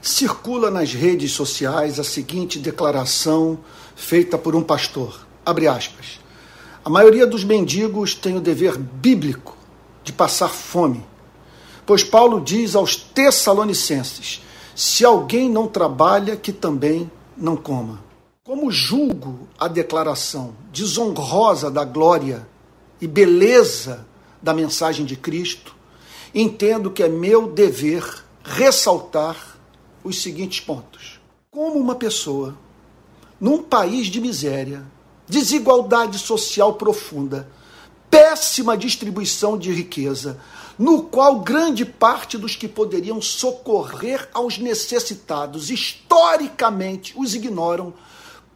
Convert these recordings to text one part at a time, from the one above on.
circula nas redes sociais a seguinte declaração feita por um pastor. Abre aspas. A maioria dos mendigos tem o dever bíblico de passar fome, pois Paulo diz aos Tessalonicenses: se alguém não trabalha, que também não coma. Como julgo a declaração desonrosa da glória e beleza da mensagem de Cristo, entendo que é meu dever ressaltar os seguintes pontos. Como uma pessoa, num país de miséria, desigualdade social profunda, péssima distribuição de riqueza, no qual grande parte dos que poderiam socorrer aos necessitados historicamente os ignoram,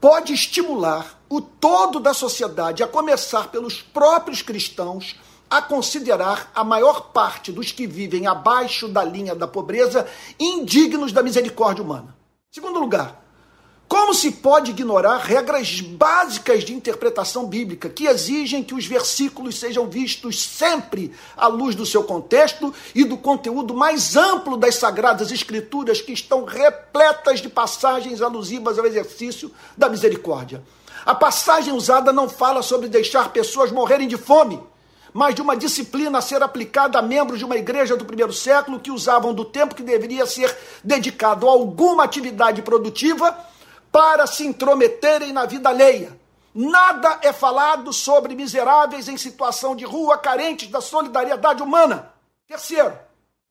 pode estimular o todo da sociedade, a começar pelos próprios cristãos, a considerar a maior parte dos que vivem abaixo da linha da pobreza indignos da misericórdia humana. Segundo lugar, como se pode ignorar regras básicas de interpretação bíblica que exigem que os versículos sejam vistos sempre à luz do seu contexto e do conteúdo mais amplo das sagradas escrituras que estão repletas de passagens alusivas ao exercício da misericórdia? A passagem usada não fala sobre deixar pessoas morrerem de fome, mas de uma disciplina a ser aplicada a membros de uma igreja do primeiro século que usavam do tempo que deveria ser dedicado a alguma atividade produtiva para se intrometerem na vida alheia. Nada é falado sobre miseráveis em situação de rua, carentes da solidariedade humana. Terceiro,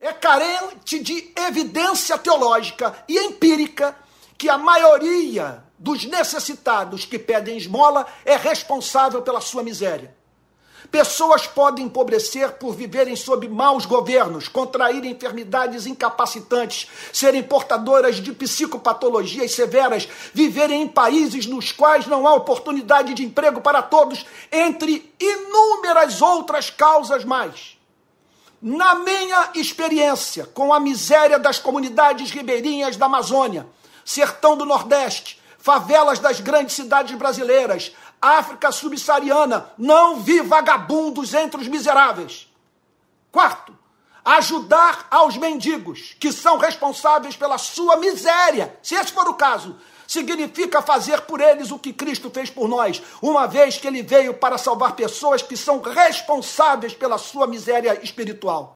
é carente de evidência teológica e empírica que a maioria dos necessitados que pedem esmola é responsável pela sua miséria. Pessoas podem empobrecer por viverem sob maus governos, contrair enfermidades incapacitantes, serem portadoras de psicopatologias severas, viverem em países nos quais não há oportunidade de emprego para todos, entre inúmeras outras causas mais. Na minha experiência com a miséria das comunidades ribeirinhas da Amazônia, sertão do Nordeste, favelas das grandes cidades brasileiras, África subsaariana, não vi vagabundos entre os miseráveis. Quarto, ajudar aos mendigos, que são responsáveis pela sua miséria. Se esse for o caso, significa fazer por eles o que Cristo fez por nós, uma vez que ele veio para salvar pessoas que são responsáveis pela sua miséria espiritual.